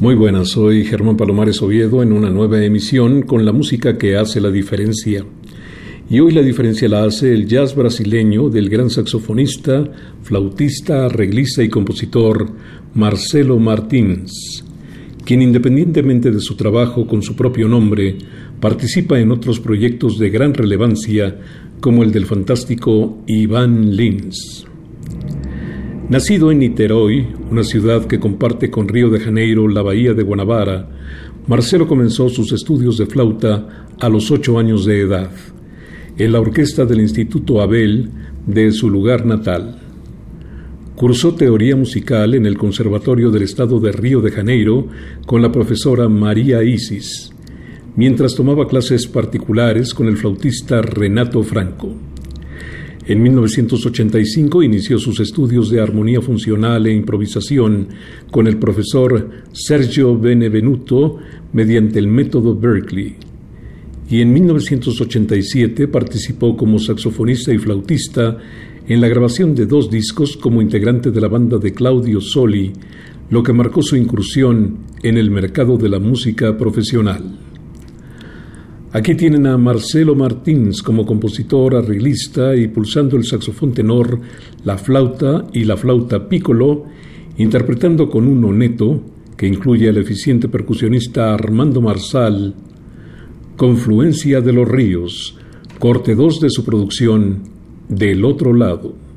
Muy buenas, soy Germán Palomares Oviedo en una nueva emisión con la música que hace la diferencia. Y hoy la diferencia la hace el jazz brasileño del gran saxofonista, flautista, arreglista y compositor Marcelo Martins, quien independientemente de su trabajo con su propio nombre, participa en otros proyectos de gran relevancia como el del fantástico Iván Lins. Nacido en Niterói, una ciudad que comparte con Río de Janeiro la bahía de Guanabara, Marcelo comenzó sus estudios de flauta a los ocho años de edad, en la orquesta del Instituto Abel de su lugar natal. Cursó teoría musical en el Conservatorio del Estado de Río de Janeiro con la profesora María Isis, mientras tomaba clases particulares con el flautista Renato Franco. En 1985 inició sus estudios de armonía funcional e improvisación con el profesor Sergio Benevenuto mediante el método Berkeley. Y en 1987 participó como saxofonista y flautista en la grabación de dos discos como integrante de la banda de Claudio Soli, lo que marcó su incursión en el mercado de la música profesional. Aquí tienen a Marcelo Martins como compositor, arreglista y pulsando el saxofón tenor, la flauta y la flauta piccolo, interpretando con un oneto que incluye al eficiente percusionista Armando Marsal, Confluencia de los Ríos, corte 2 de su producción, Del otro lado.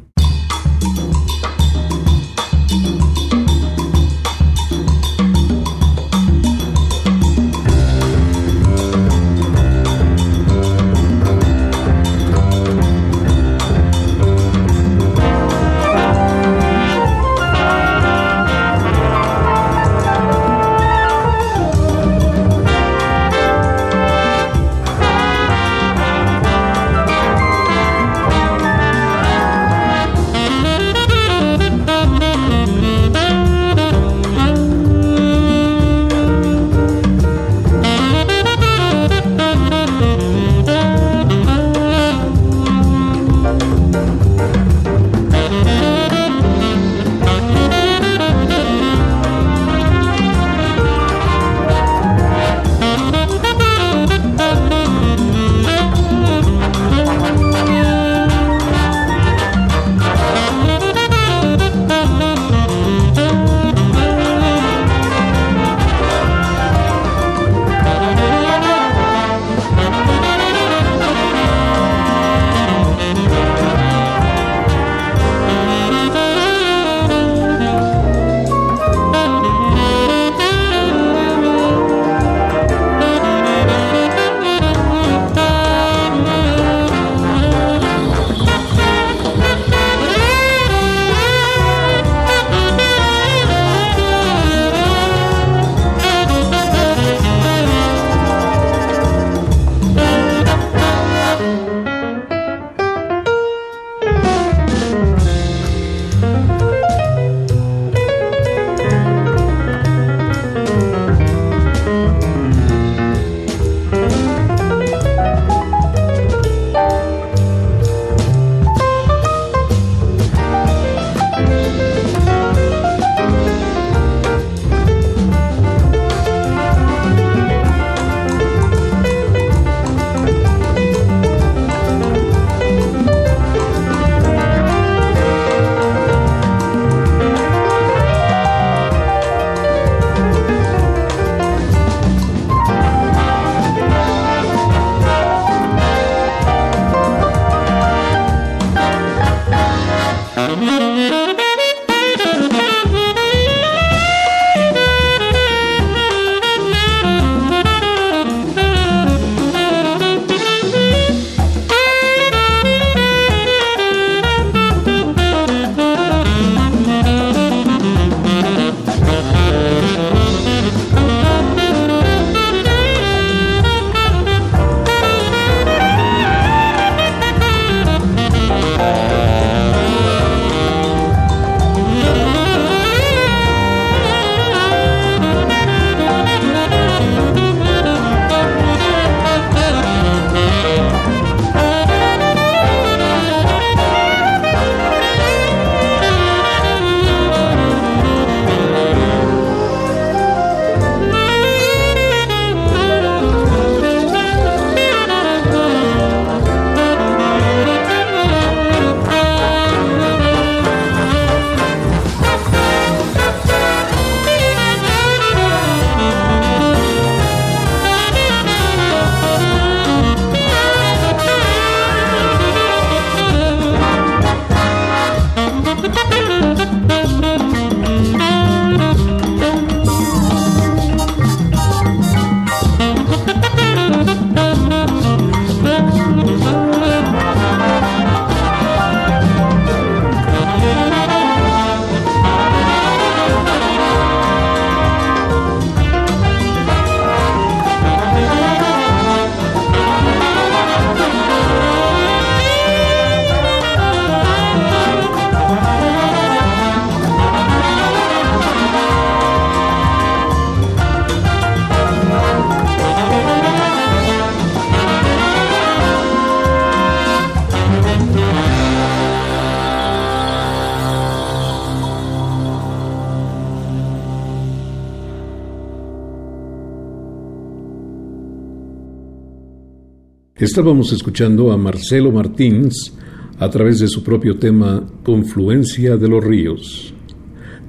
Estábamos escuchando a Marcelo Martins a través de su propio tema Confluencia de los Ríos,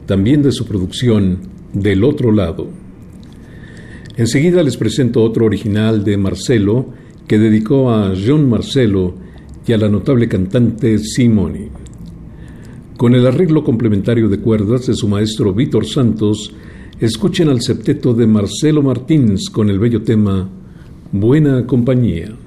también de su producción Del Otro Lado. Enseguida les presento otro original de Marcelo que dedicó a John Marcelo y a la notable cantante Simone. Con el arreglo complementario de cuerdas de su maestro Víctor Santos, escuchen al septeto de Marcelo Martins con el bello tema Buena Compañía.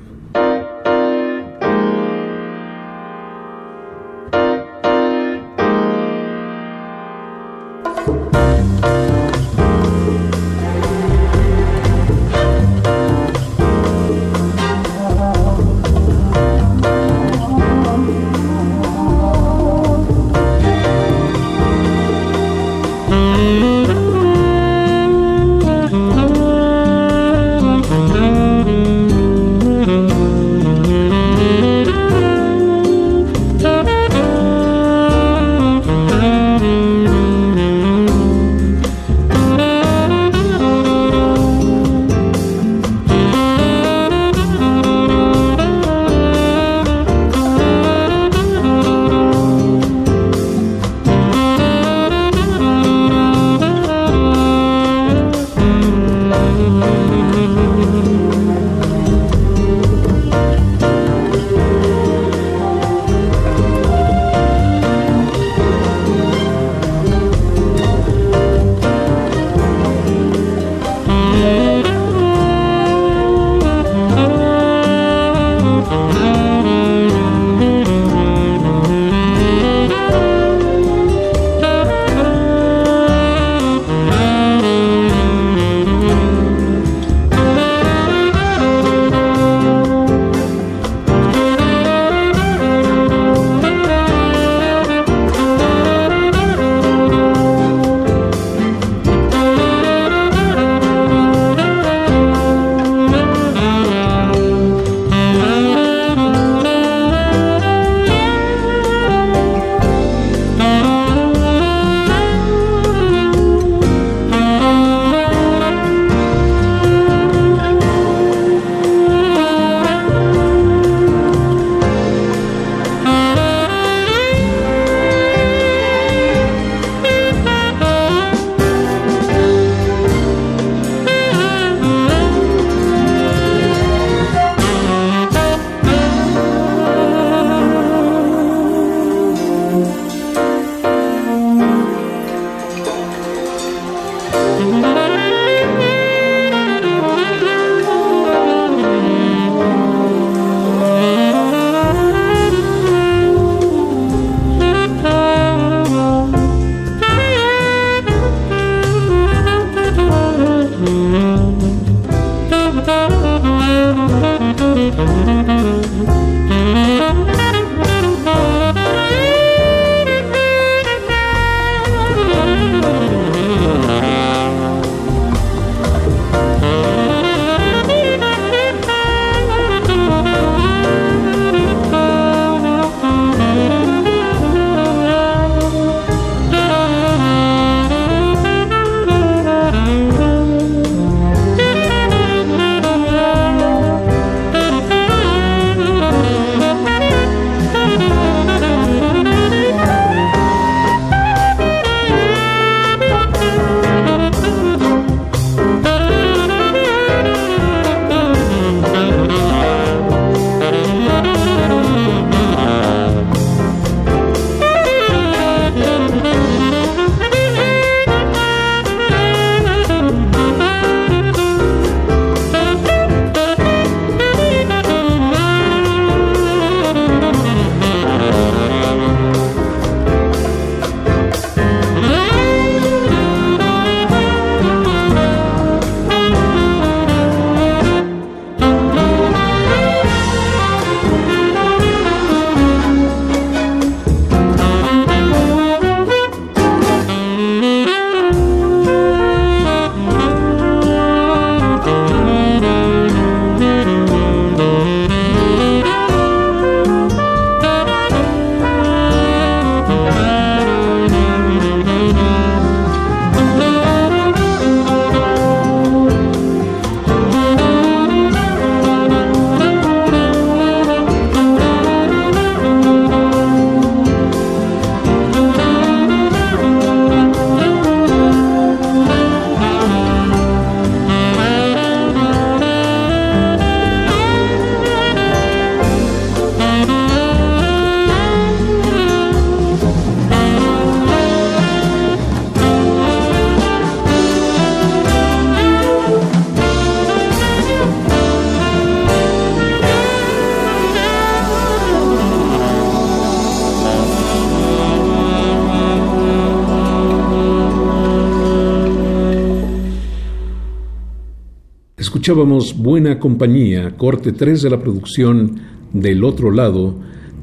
Escuchábamos Buena Compañía, corte 3 de la producción Del Otro Lado,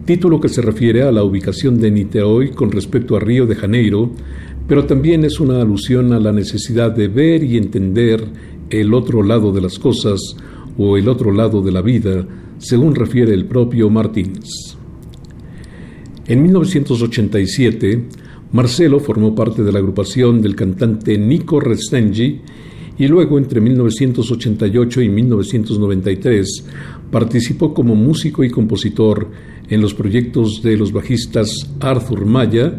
título que se refiere a la ubicación de Niterói con respecto a Río de Janeiro, pero también es una alusión a la necesidad de ver y entender el otro lado de las cosas o el otro lado de la vida, según refiere el propio Martínez. En 1987, Marcelo formó parte de la agrupación del cantante Nico Restengi y luego entre 1988 y 1993 participó como músico y compositor en los proyectos de los bajistas Arthur Maya,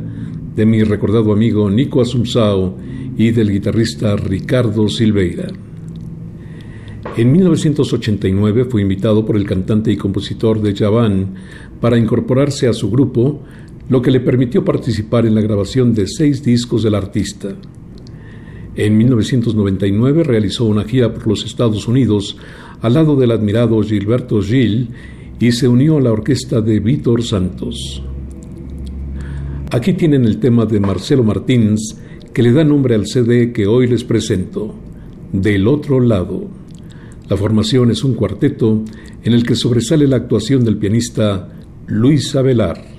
de mi recordado amigo Nico Asumzao y del guitarrista Ricardo Silveira. En 1989 fue invitado por el cantante y compositor de Javan para incorporarse a su grupo, lo que le permitió participar en la grabación de seis discos del artista. En 1999 realizó una gira por los Estados Unidos al lado del admirado Gilberto Gil y se unió a la orquesta de Víctor Santos. Aquí tienen el tema de Marcelo Martínez que le da nombre al CD que hoy les presento, Del otro lado. La formación es un cuarteto en el que sobresale la actuación del pianista Luis Avelar.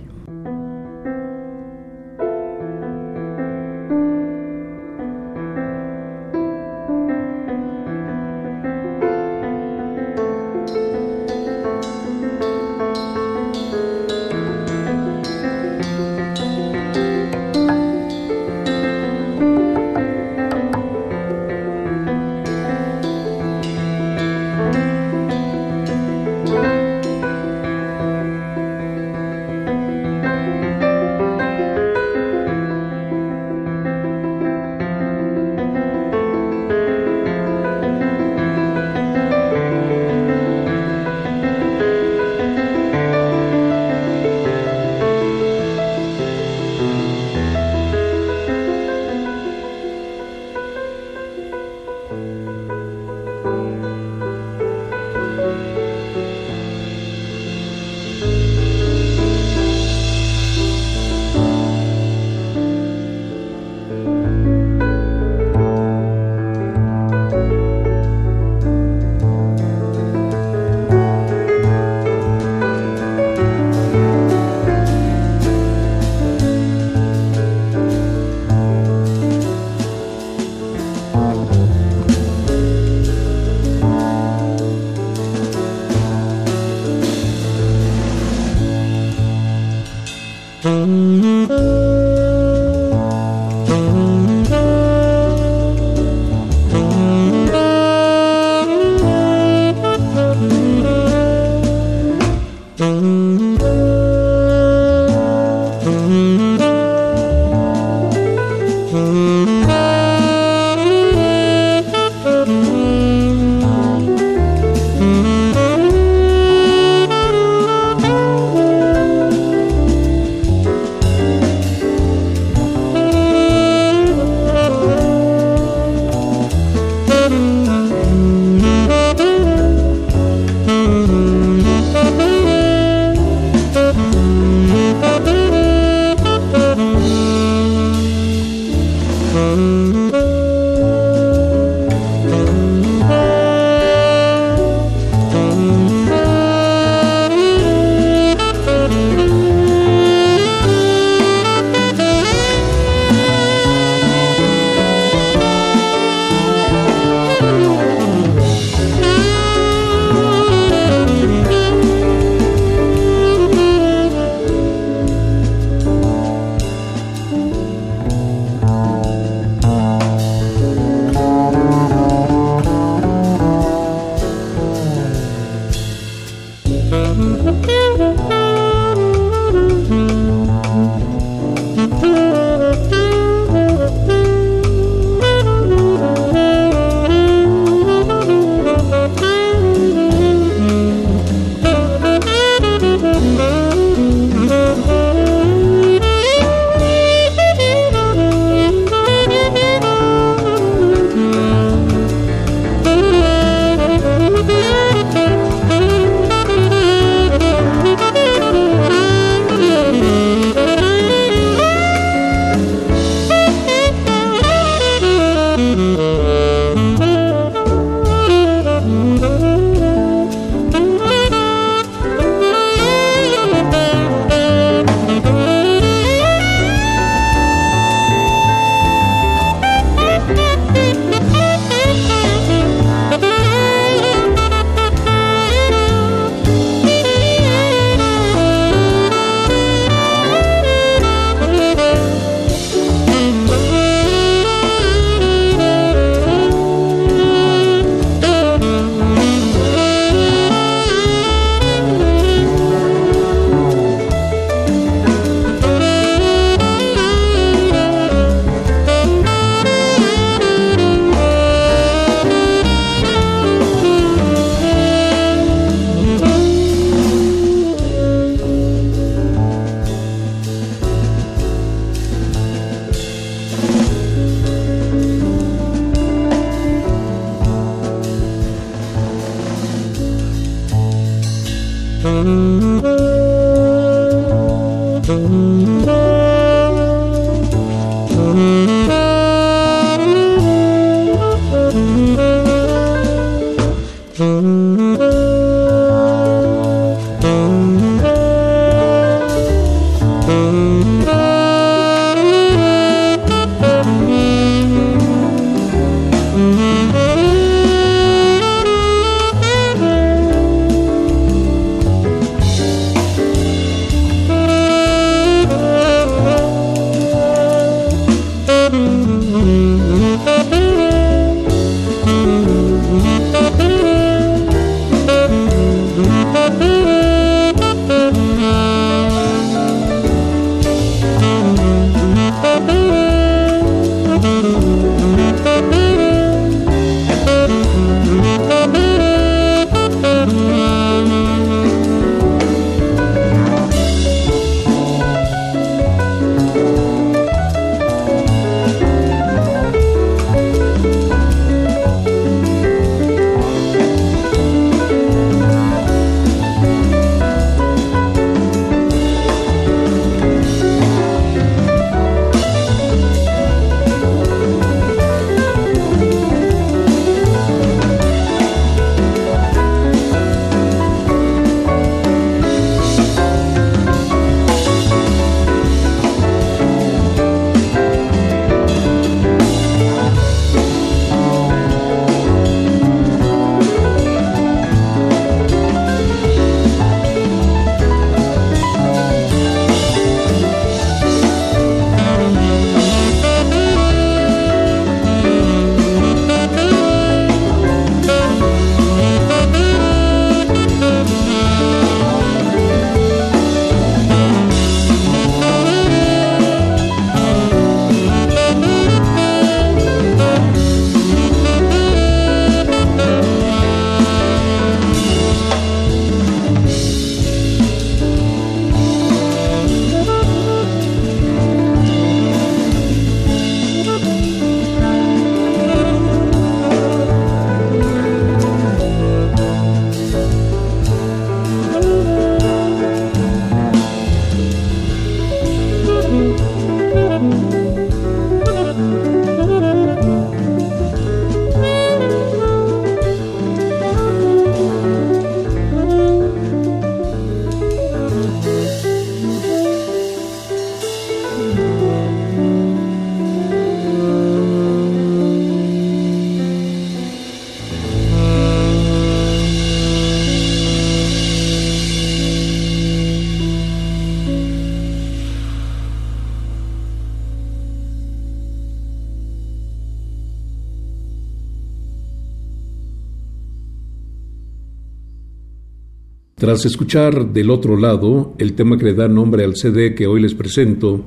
Tras escuchar del otro lado el tema que le da nombre al CD que hoy les presento,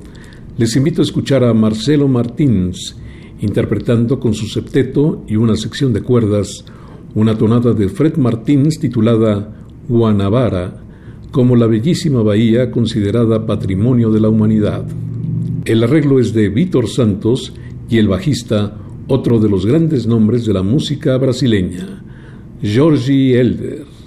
les invito a escuchar a Marcelo Martins interpretando con su septeto y una sección de cuerdas una tonada de Fred Martins titulada Guanabara, como la bellísima bahía considerada patrimonio de la humanidad. El arreglo es de Víctor Santos y el bajista, otro de los grandes nombres de la música brasileña, Georgie Elder.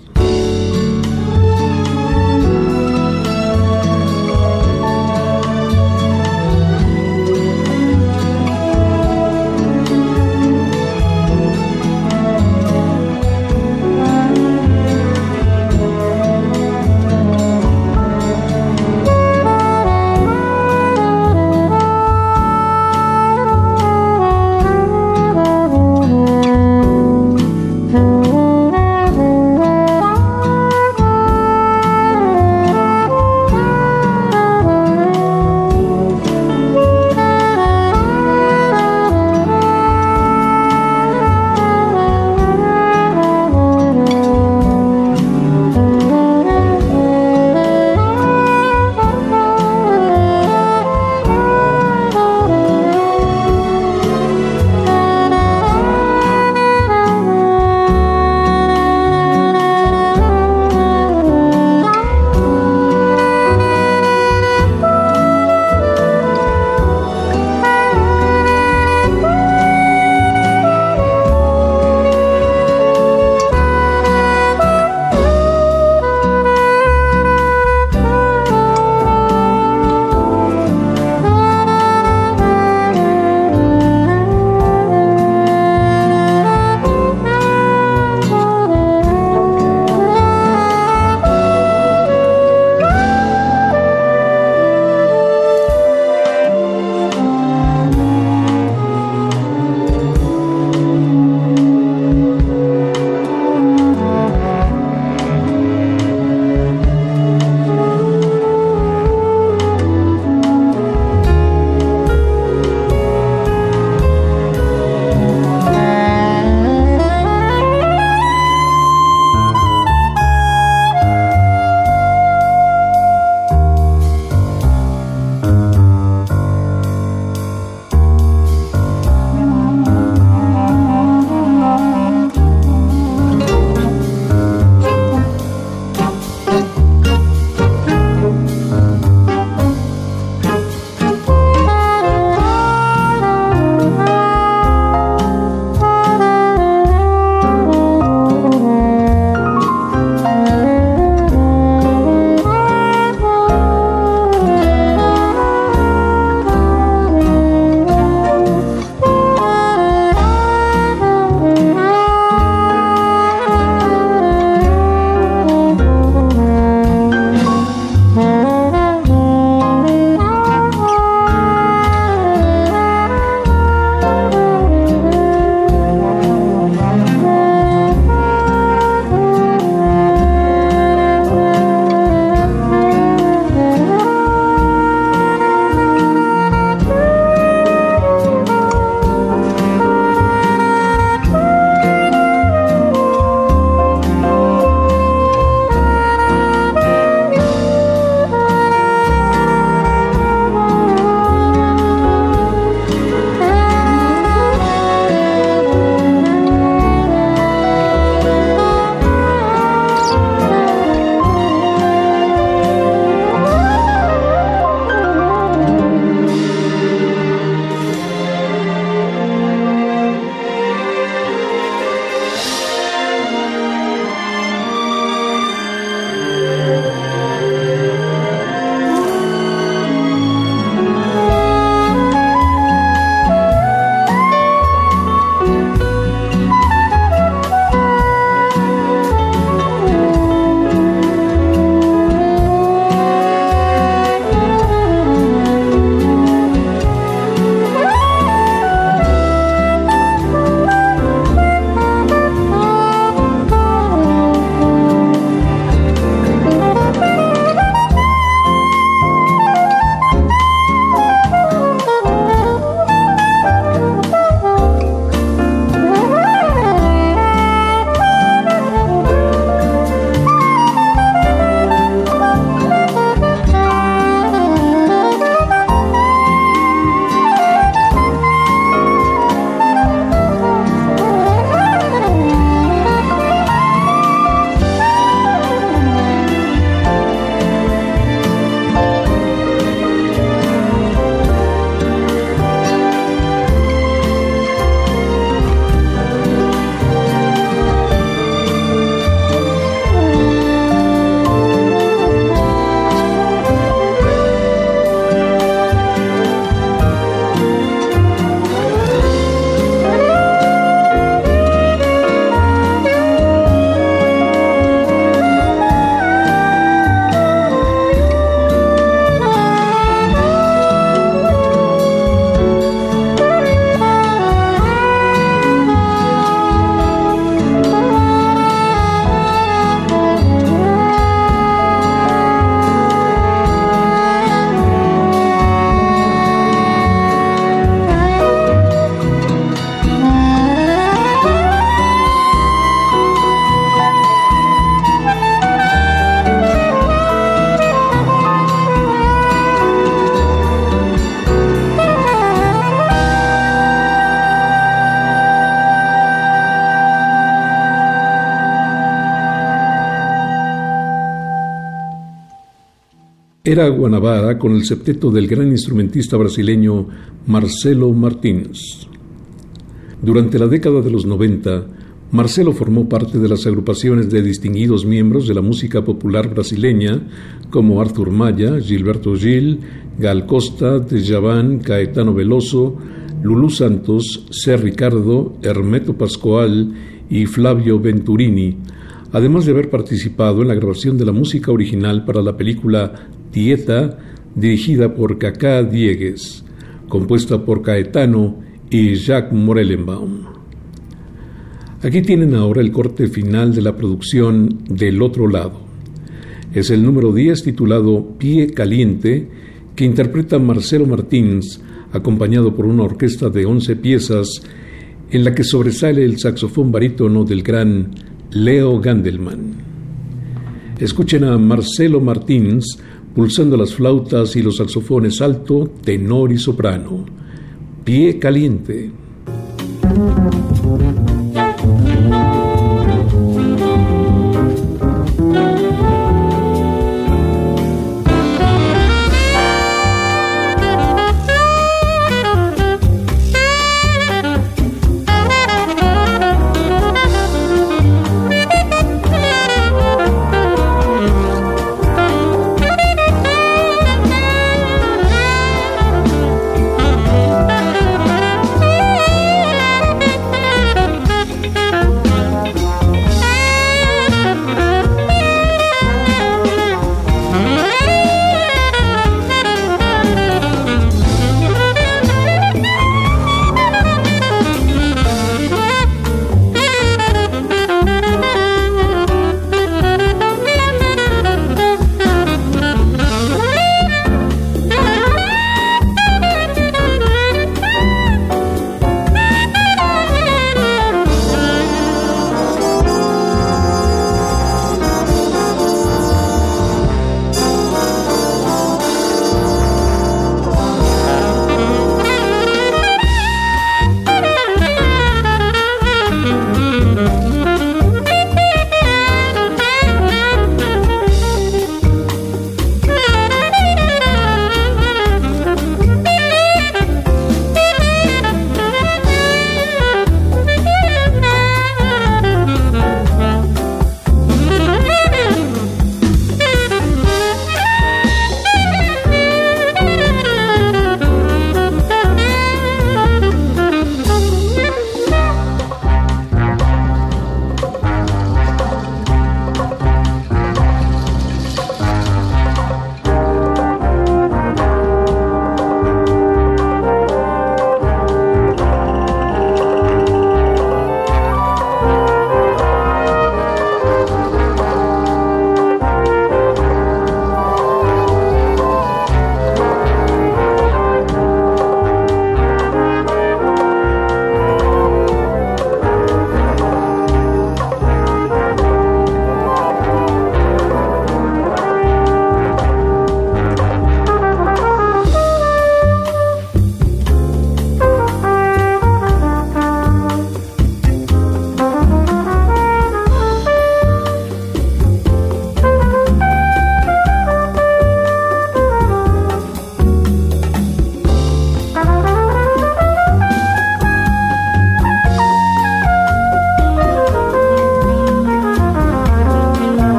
Era Guanabara con el septeto del gran instrumentista brasileño Marcelo Martins. Durante la década de los 90, Marcelo formó parte de las agrupaciones de distinguidos miembros de la música popular brasileña como Arthur Maya, Gilberto Gil, Gal Costa, Djavan, Caetano Veloso, Lulú Santos, Ser Ricardo, Hermeto Pascual y Flavio Venturini, además de haber participado en la grabación de la música original para la película Dieta, dirigida por Cacá Diegues, compuesta por Caetano y Jacques Morellenbaum. Aquí tienen ahora el corte final de la producción Del otro lado. Es el número 10 titulado Pie Caliente que interpreta Marcelo Martins acompañado por una orquesta de 11 piezas en la que sobresale el saxofón barítono del gran Leo Gandelman. Escuchen a Marcelo Martins pulsando las flautas y los saxofones alto, tenor y soprano. Pie caliente.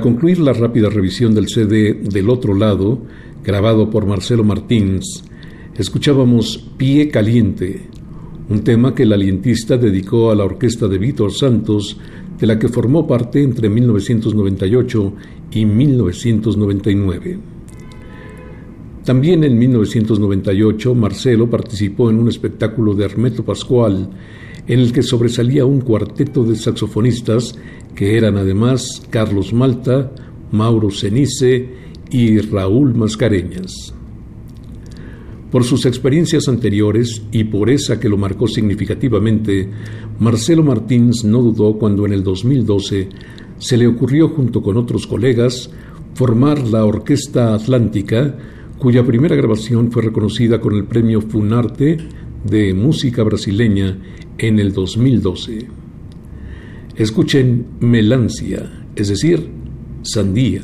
Para concluir la rápida revisión del CD Del otro lado, grabado por Marcelo Martins, escuchábamos Pie Caliente, un tema que el alientista dedicó a la orquesta de Víctor Santos, de la que formó parte entre 1998 y 1999. También en 1998 Marcelo participó en un espectáculo de Hermeto Pascual en el que sobresalía un cuarteto de saxofonistas que eran además Carlos Malta, Mauro Cenice y Raúl Mascareñas. Por sus experiencias anteriores y por esa que lo marcó significativamente, Marcelo Martins no dudó cuando en el 2012 se le ocurrió junto con otros colegas formar la Orquesta Atlántica, cuya primera grabación fue reconocida con el premio Funarte de Música Brasileña en el 2012. Escuchen Melancia, es decir, sandía.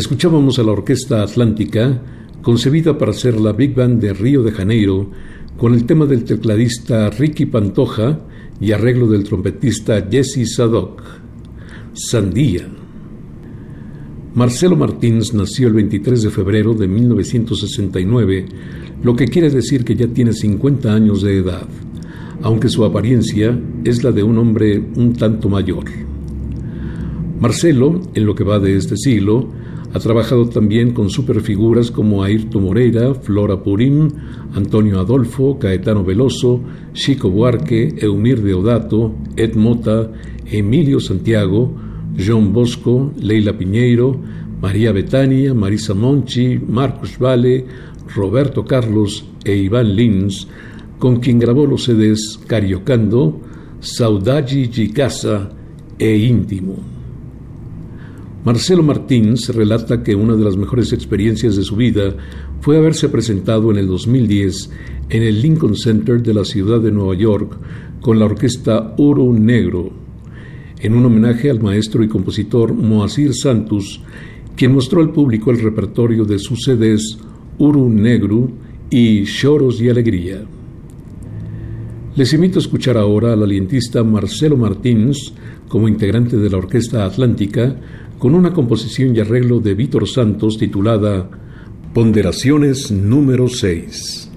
Escuchábamos a la Orquesta Atlántica, concebida para ser la Big Band de Río de Janeiro, con el tema del tecladista Ricky Pantoja y arreglo del trompetista Jesse Sadok. Sandía. Marcelo Martins nació el 23 de febrero de 1969, lo que quiere decir que ya tiene 50 años de edad, aunque su apariencia es la de un hombre un tanto mayor. Marcelo, en lo que va de este siglo, ha trabajado también con superfiguras como Ayrton Moreira, Flora Purim, Antonio Adolfo, Caetano Veloso, Chico Buarque, Eumir Deodato, Ed Mota, Emilio Santiago, John Bosco, Leila Piñeiro, María Betania, Marisa Monchi, Marcos Vale, Roberto Carlos e Iván Lins, con quien grabó los CDs Cariocando, Saudade de Casa e Íntimo. Marcelo Martins relata que una de las mejores experiencias de su vida fue haberse presentado en el 2010 en el Lincoln Center de la ciudad de Nueva York con la orquesta Oro Negro, en un homenaje al maestro y compositor Moacir Santos, quien mostró al público el repertorio de sus CDs Uru Negro y Choros y Alegría. Les invito a escuchar ahora al alientista Marcelo Martins como integrante de la Orquesta Atlántica con una composición y arreglo de Víctor Santos titulada Ponderaciones número 6.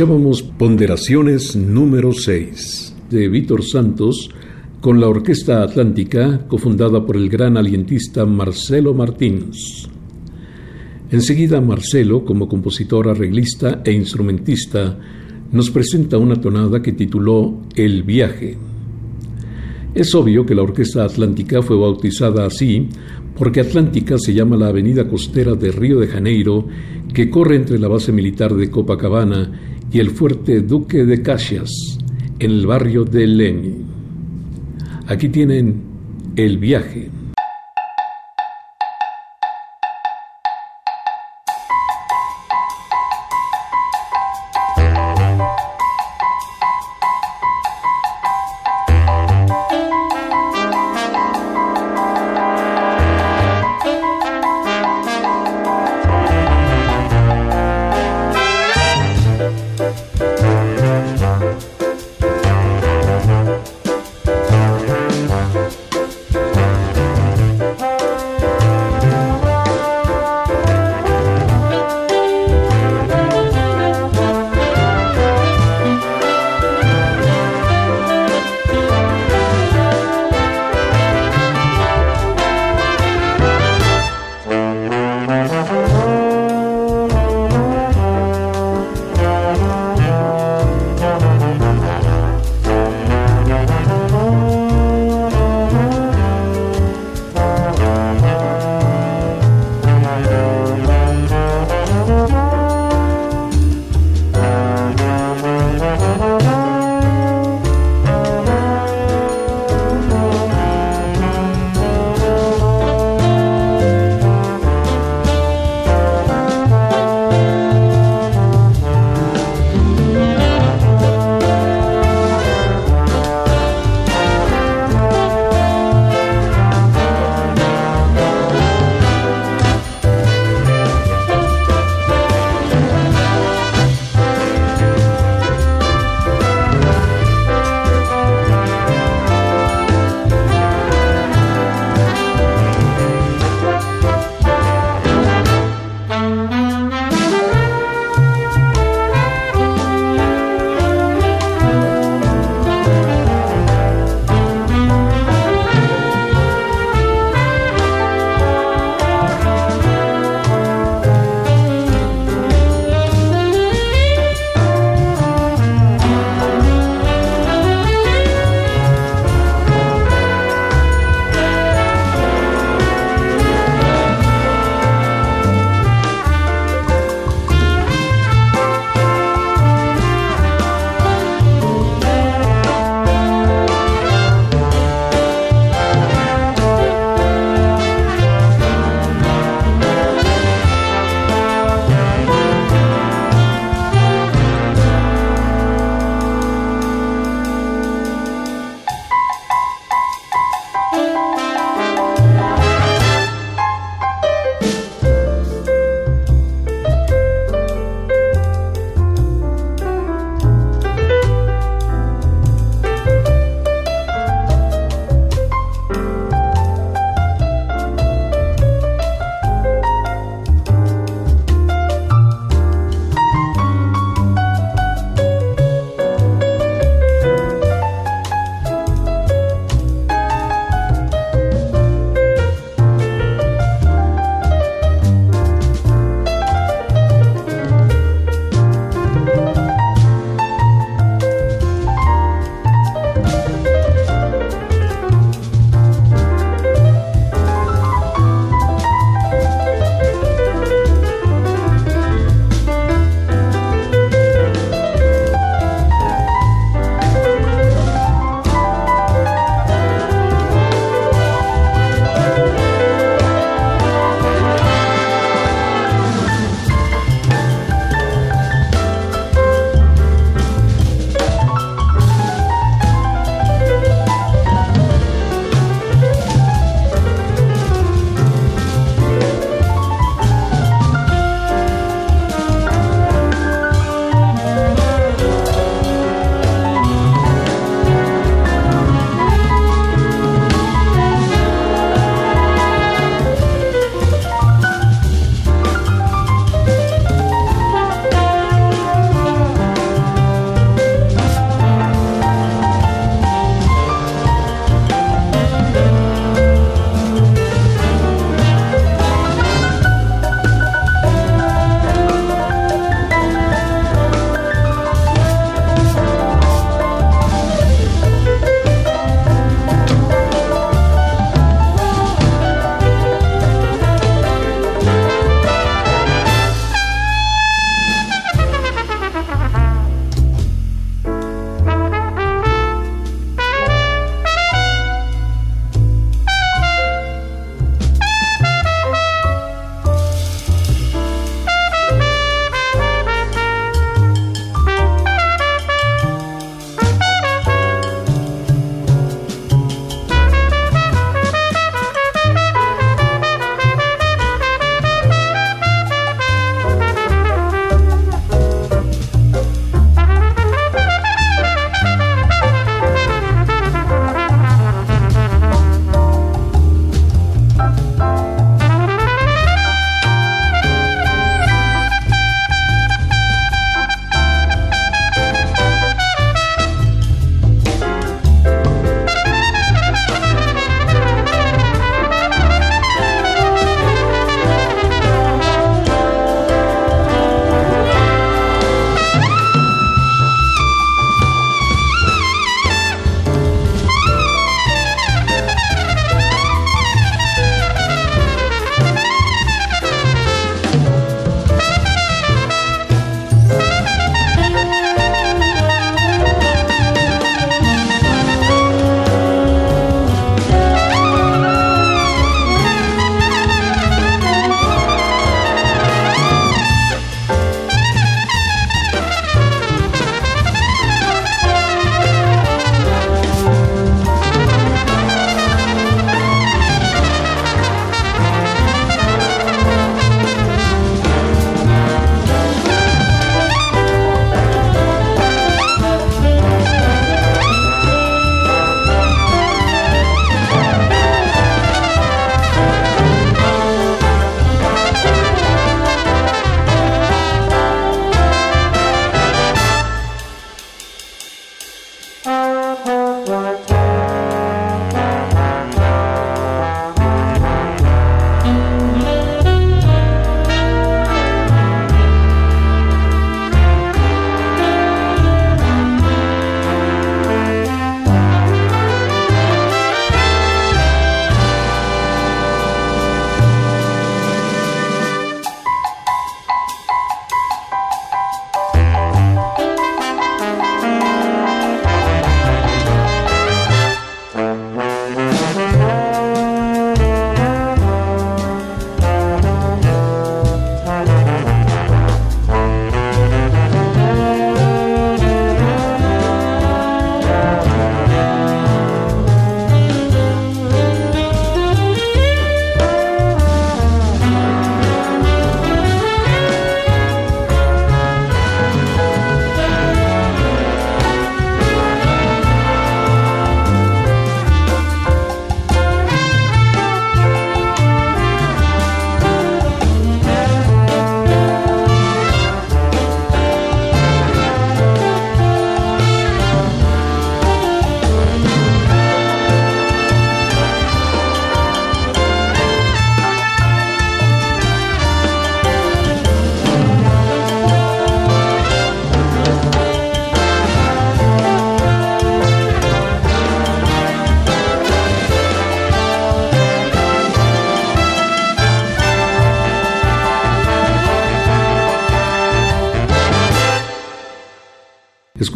Escuchábamos Ponderaciones número 6 de Víctor Santos con la Orquesta Atlántica, cofundada por el gran alientista Marcelo Martínez. Enseguida Marcelo, como compositor, arreglista e instrumentista, nos presenta una tonada que tituló El viaje. Es obvio que la Orquesta Atlántica fue bautizada así porque Atlántica se llama la avenida costera de Río de Janeiro que corre entre la base militar de Copacabana y el fuerte Duque de Caxias, en el barrio de Leni. Aquí tienen El viaje.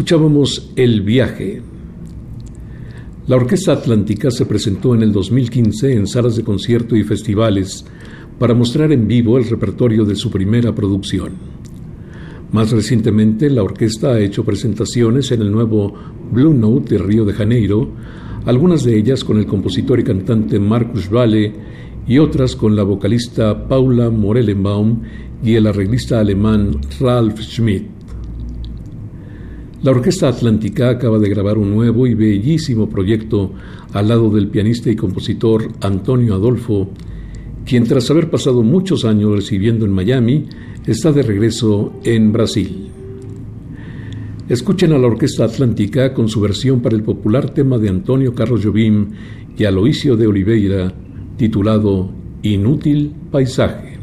Escuchábamos El viaje. La Orquesta Atlántica se presentó en el 2015 en salas de concierto y festivales para mostrar en vivo el repertorio de su primera producción. Más recientemente, la orquesta ha hecho presentaciones en el nuevo Blue Note de Río de Janeiro, algunas de ellas con el compositor y cantante Marcus Valle y otras con la vocalista Paula Morellenbaum y el arreglista alemán Ralf Schmidt. La Orquesta Atlántica acaba de grabar un nuevo y bellísimo proyecto al lado del pianista y compositor Antonio Adolfo, quien tras haber pasado muchos años recibiendo en Miami, está de regreso en Brasil. Escuchen a la Orquesta Atlántica con su versión para el popular tema de Antonio Carlos Jobim y Aloisio de Oliveira, titulado Inútil Paisaje.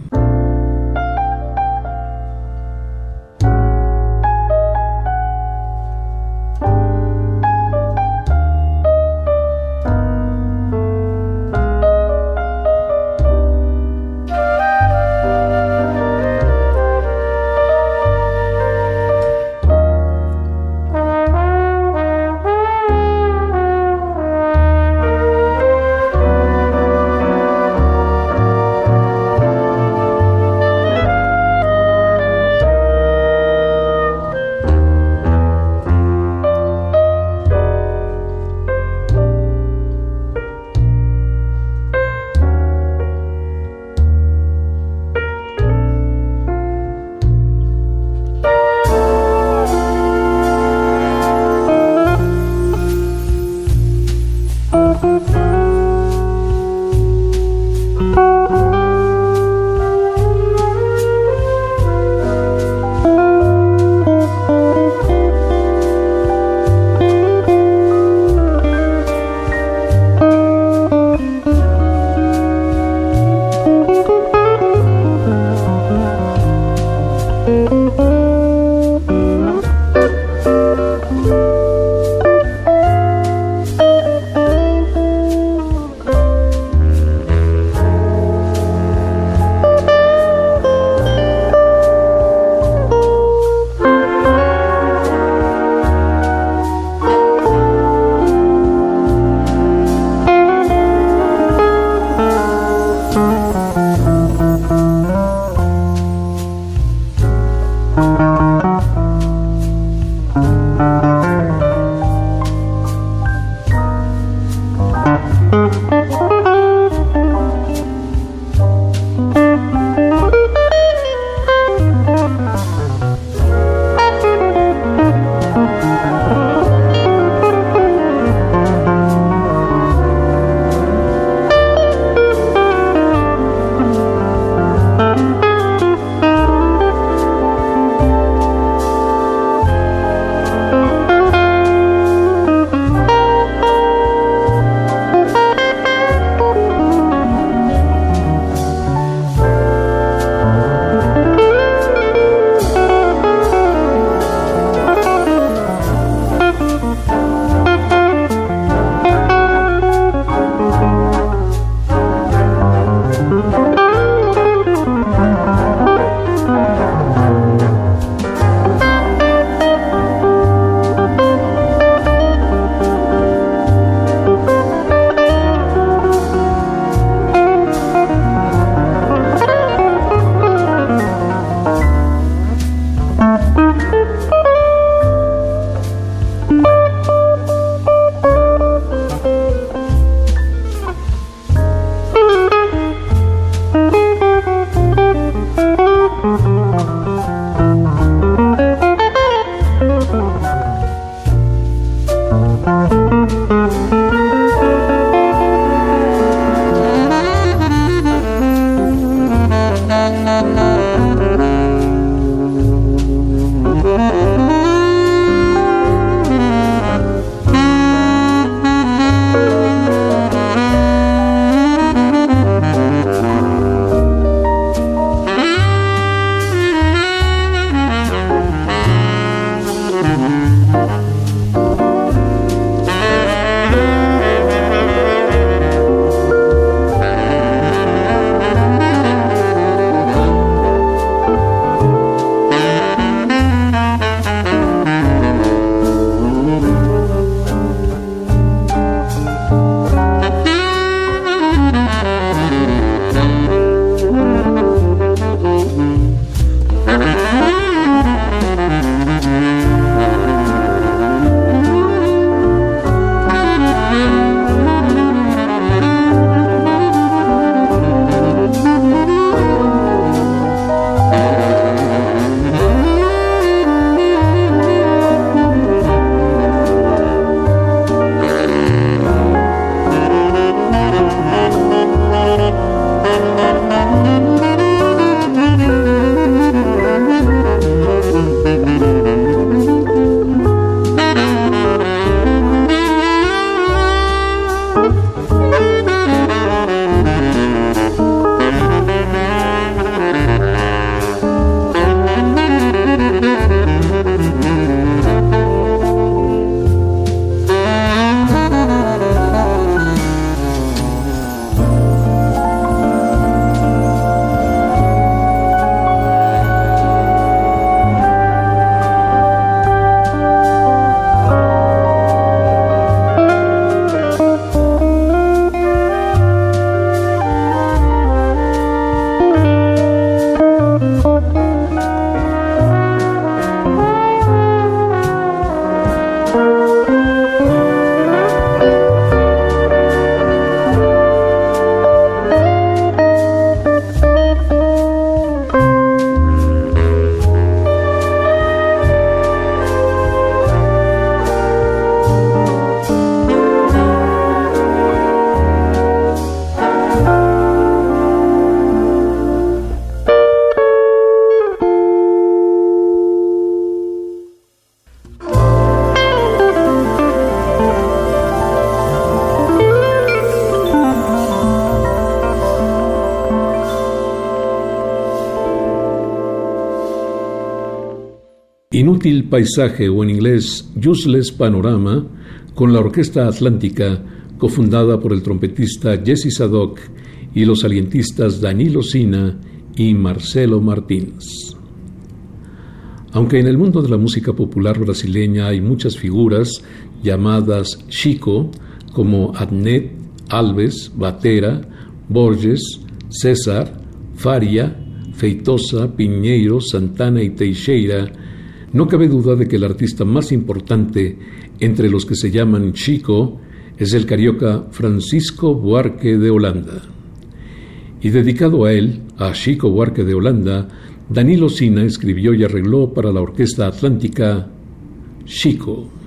Paisaje o en inglés Useless Panorama con la Orquesta Atlántica cofundada por el trompetista Jesse Sadoc y los alientistas Danilo Sina y Marcelo Martins. Aunque en el mundo de la música popular brasileña hay muchas figuras llamadas Chico, como Adnet, Alves, Batera, Borges, César, Faria, Feitosa, Piñeiro, Santana y Teixeira, no cabe duda de que el artista más importante entre los que se llaman Chico es el carioca Francisco Buarque de Holanda. Y dedicado a él, a Chico Buarque de Holanda, Danilo Sina escribió y arregló para la Orquesta Atlántica Chico.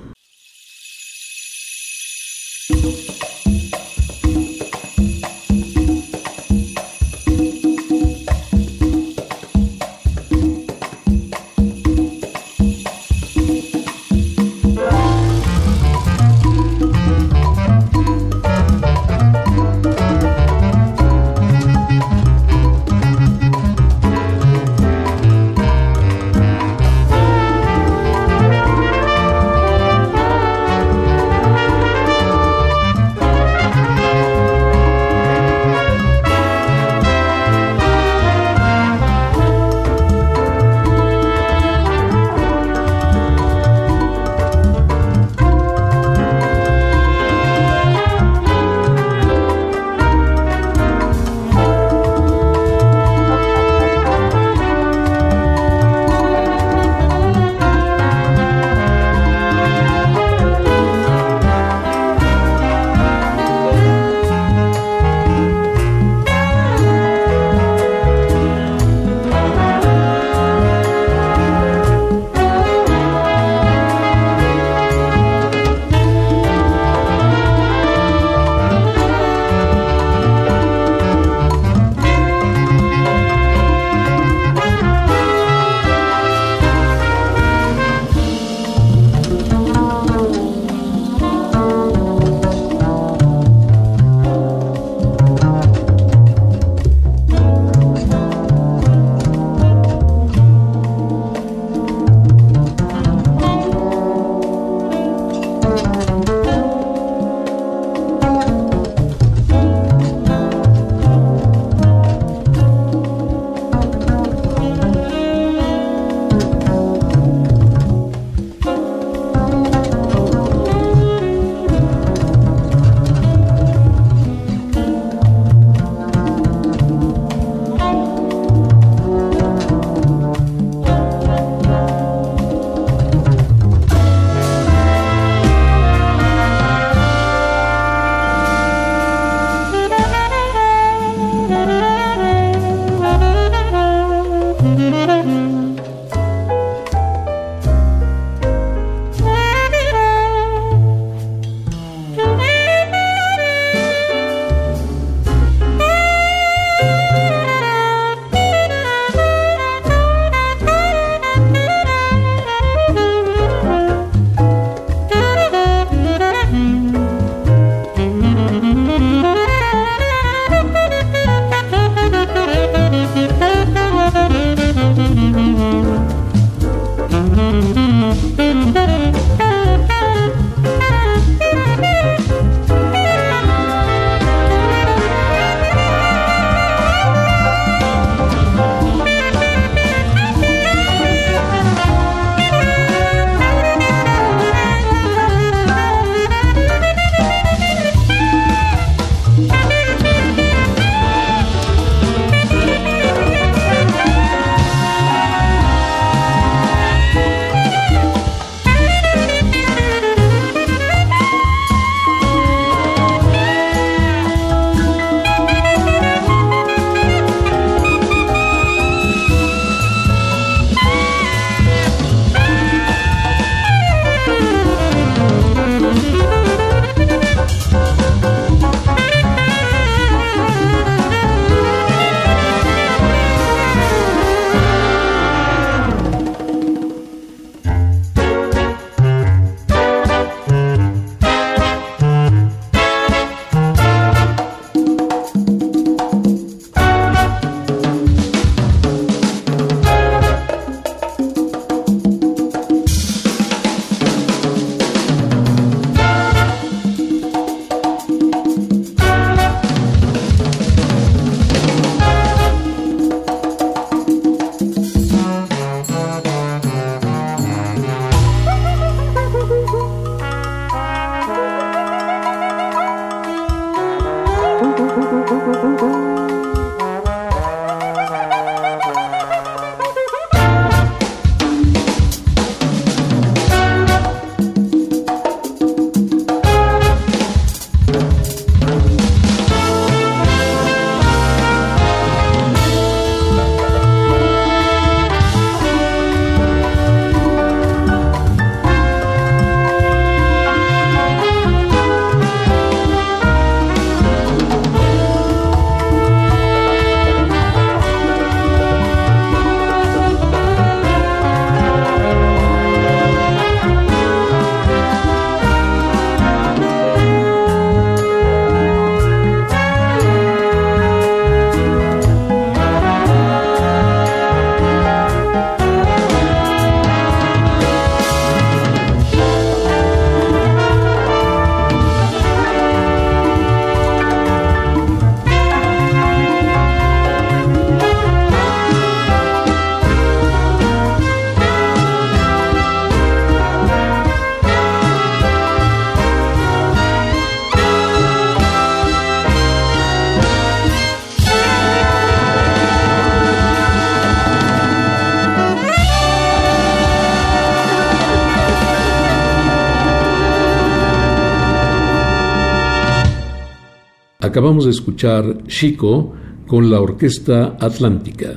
Acabamos de escuchar Chico con la Orquesta Atlántica.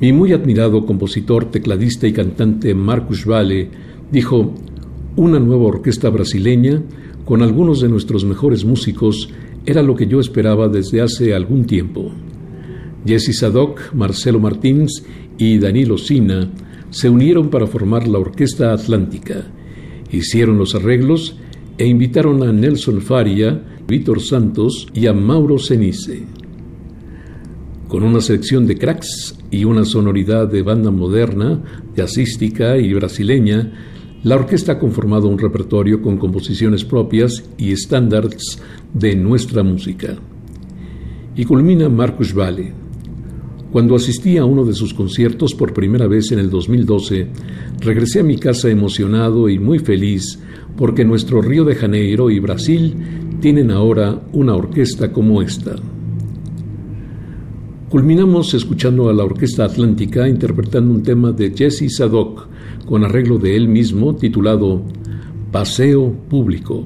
Mi muy admirado compositor, tecladista y cantante Marcus Valle dijo, una nueva orquesta brasileña con algunos de nuestros mejores músicos era lo que yo esperaba desde hace algún tiempo. Jesse Sadoc, Marcelo Martins y Danilo Sina se unieron para formar la Orquesta Atlántica, hicieron los arreglos e invitaron a Nelson Faria, Víctor Santos y a Mauro Cenice. Con una selección de cracks y una sonoridad de banda moderna, jazzística y brasileña, la orquesta ha conformado un repertorio con composiciones propias y estándares de nuestra música. Y culmina Marcus Valle. Cuando asistí a uno de sus conciertos por primera vez en el 2012, regresé a mi casa emocionado y muy feliz porque nuestro Río de Janeiro y Brasil tienen ahora una orquesta como esta. Culminamos escuchando a la Orquesta Atlántica interpretando un tema de Jesse Sadoc con arreglo de él mismo titulado Paseo Público.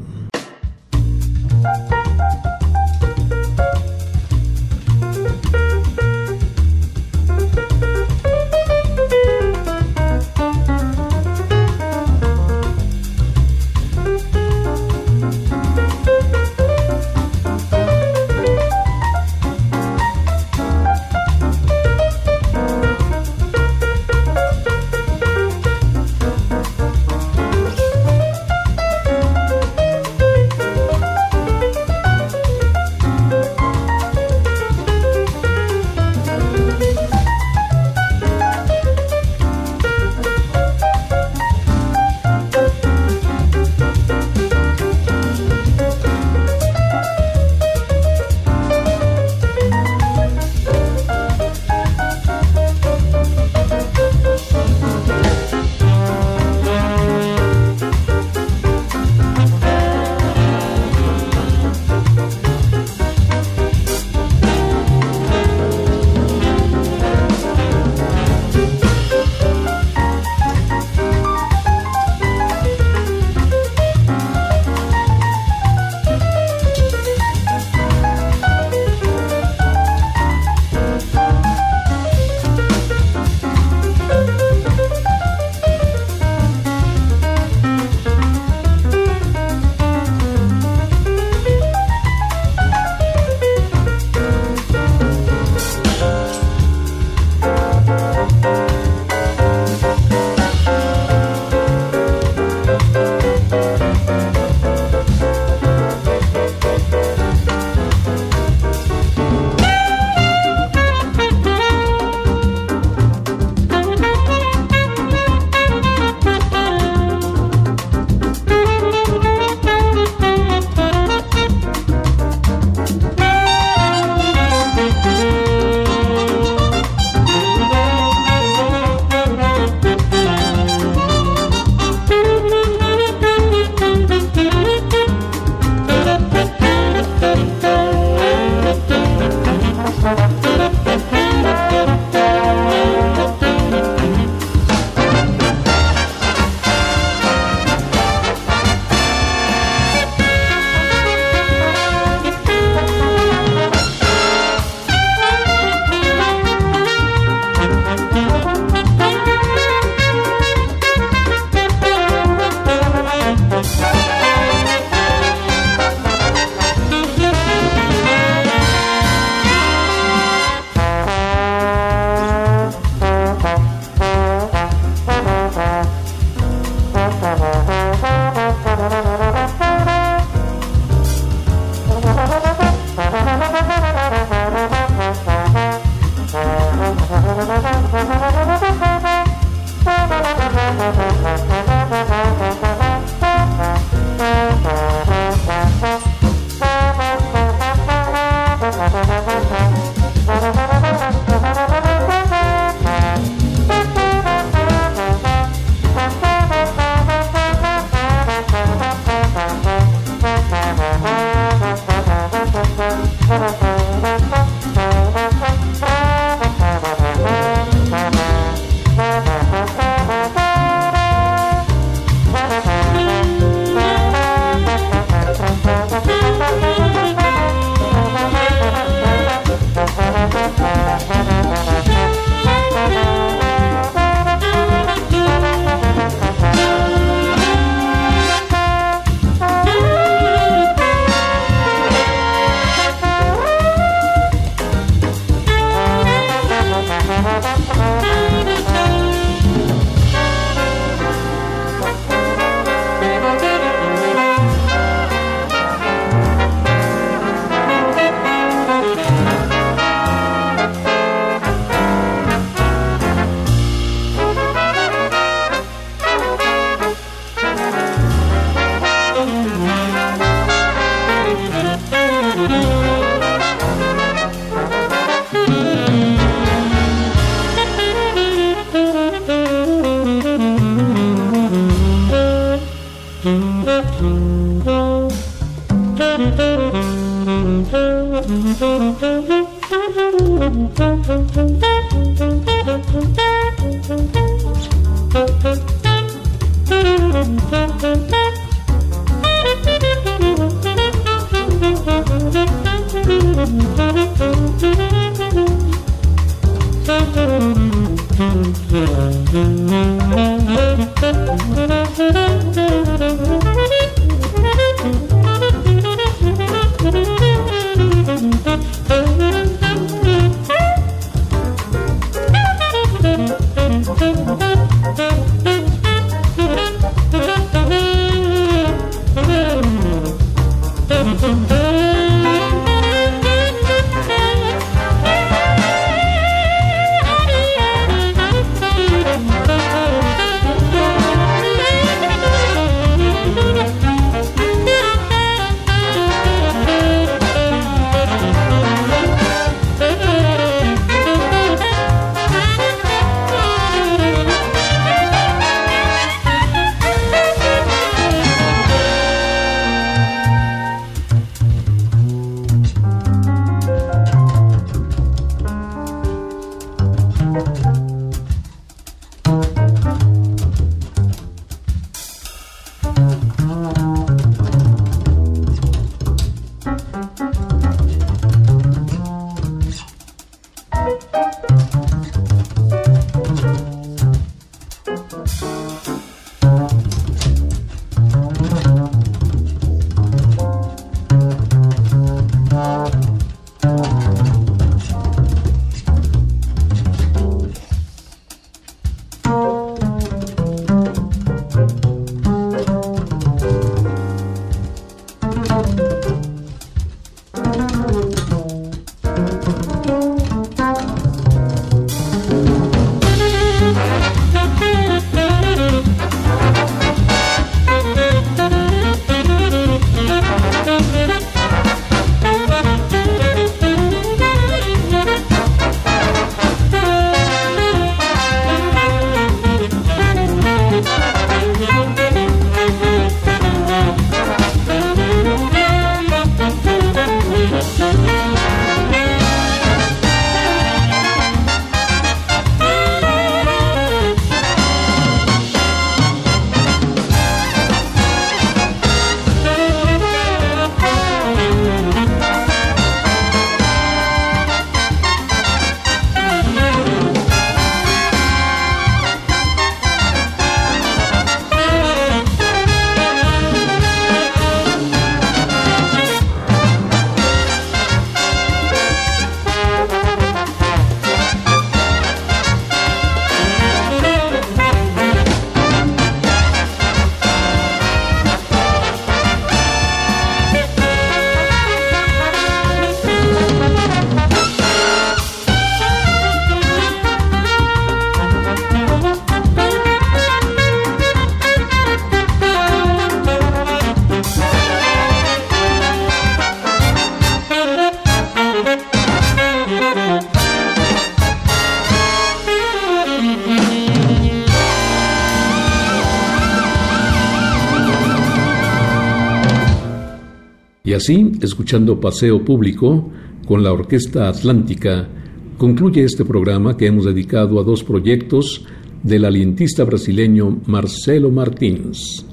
Así, escuchando Paseo Público con la Orquesta Atlántica, concluye este programa que hemos dedicado a dos proyectos del alientista brasileño Marcelo Martins.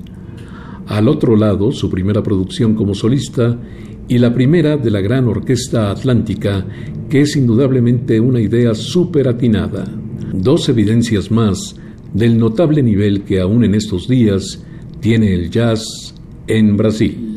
Al otro lado, su primera producción como solista y la primera de la gran Orquesta Atlántica, que es indudablemente una idea súper atinada. Dos evidencias más del notable nivel que aún en estos días tiene el jazz en Brasil.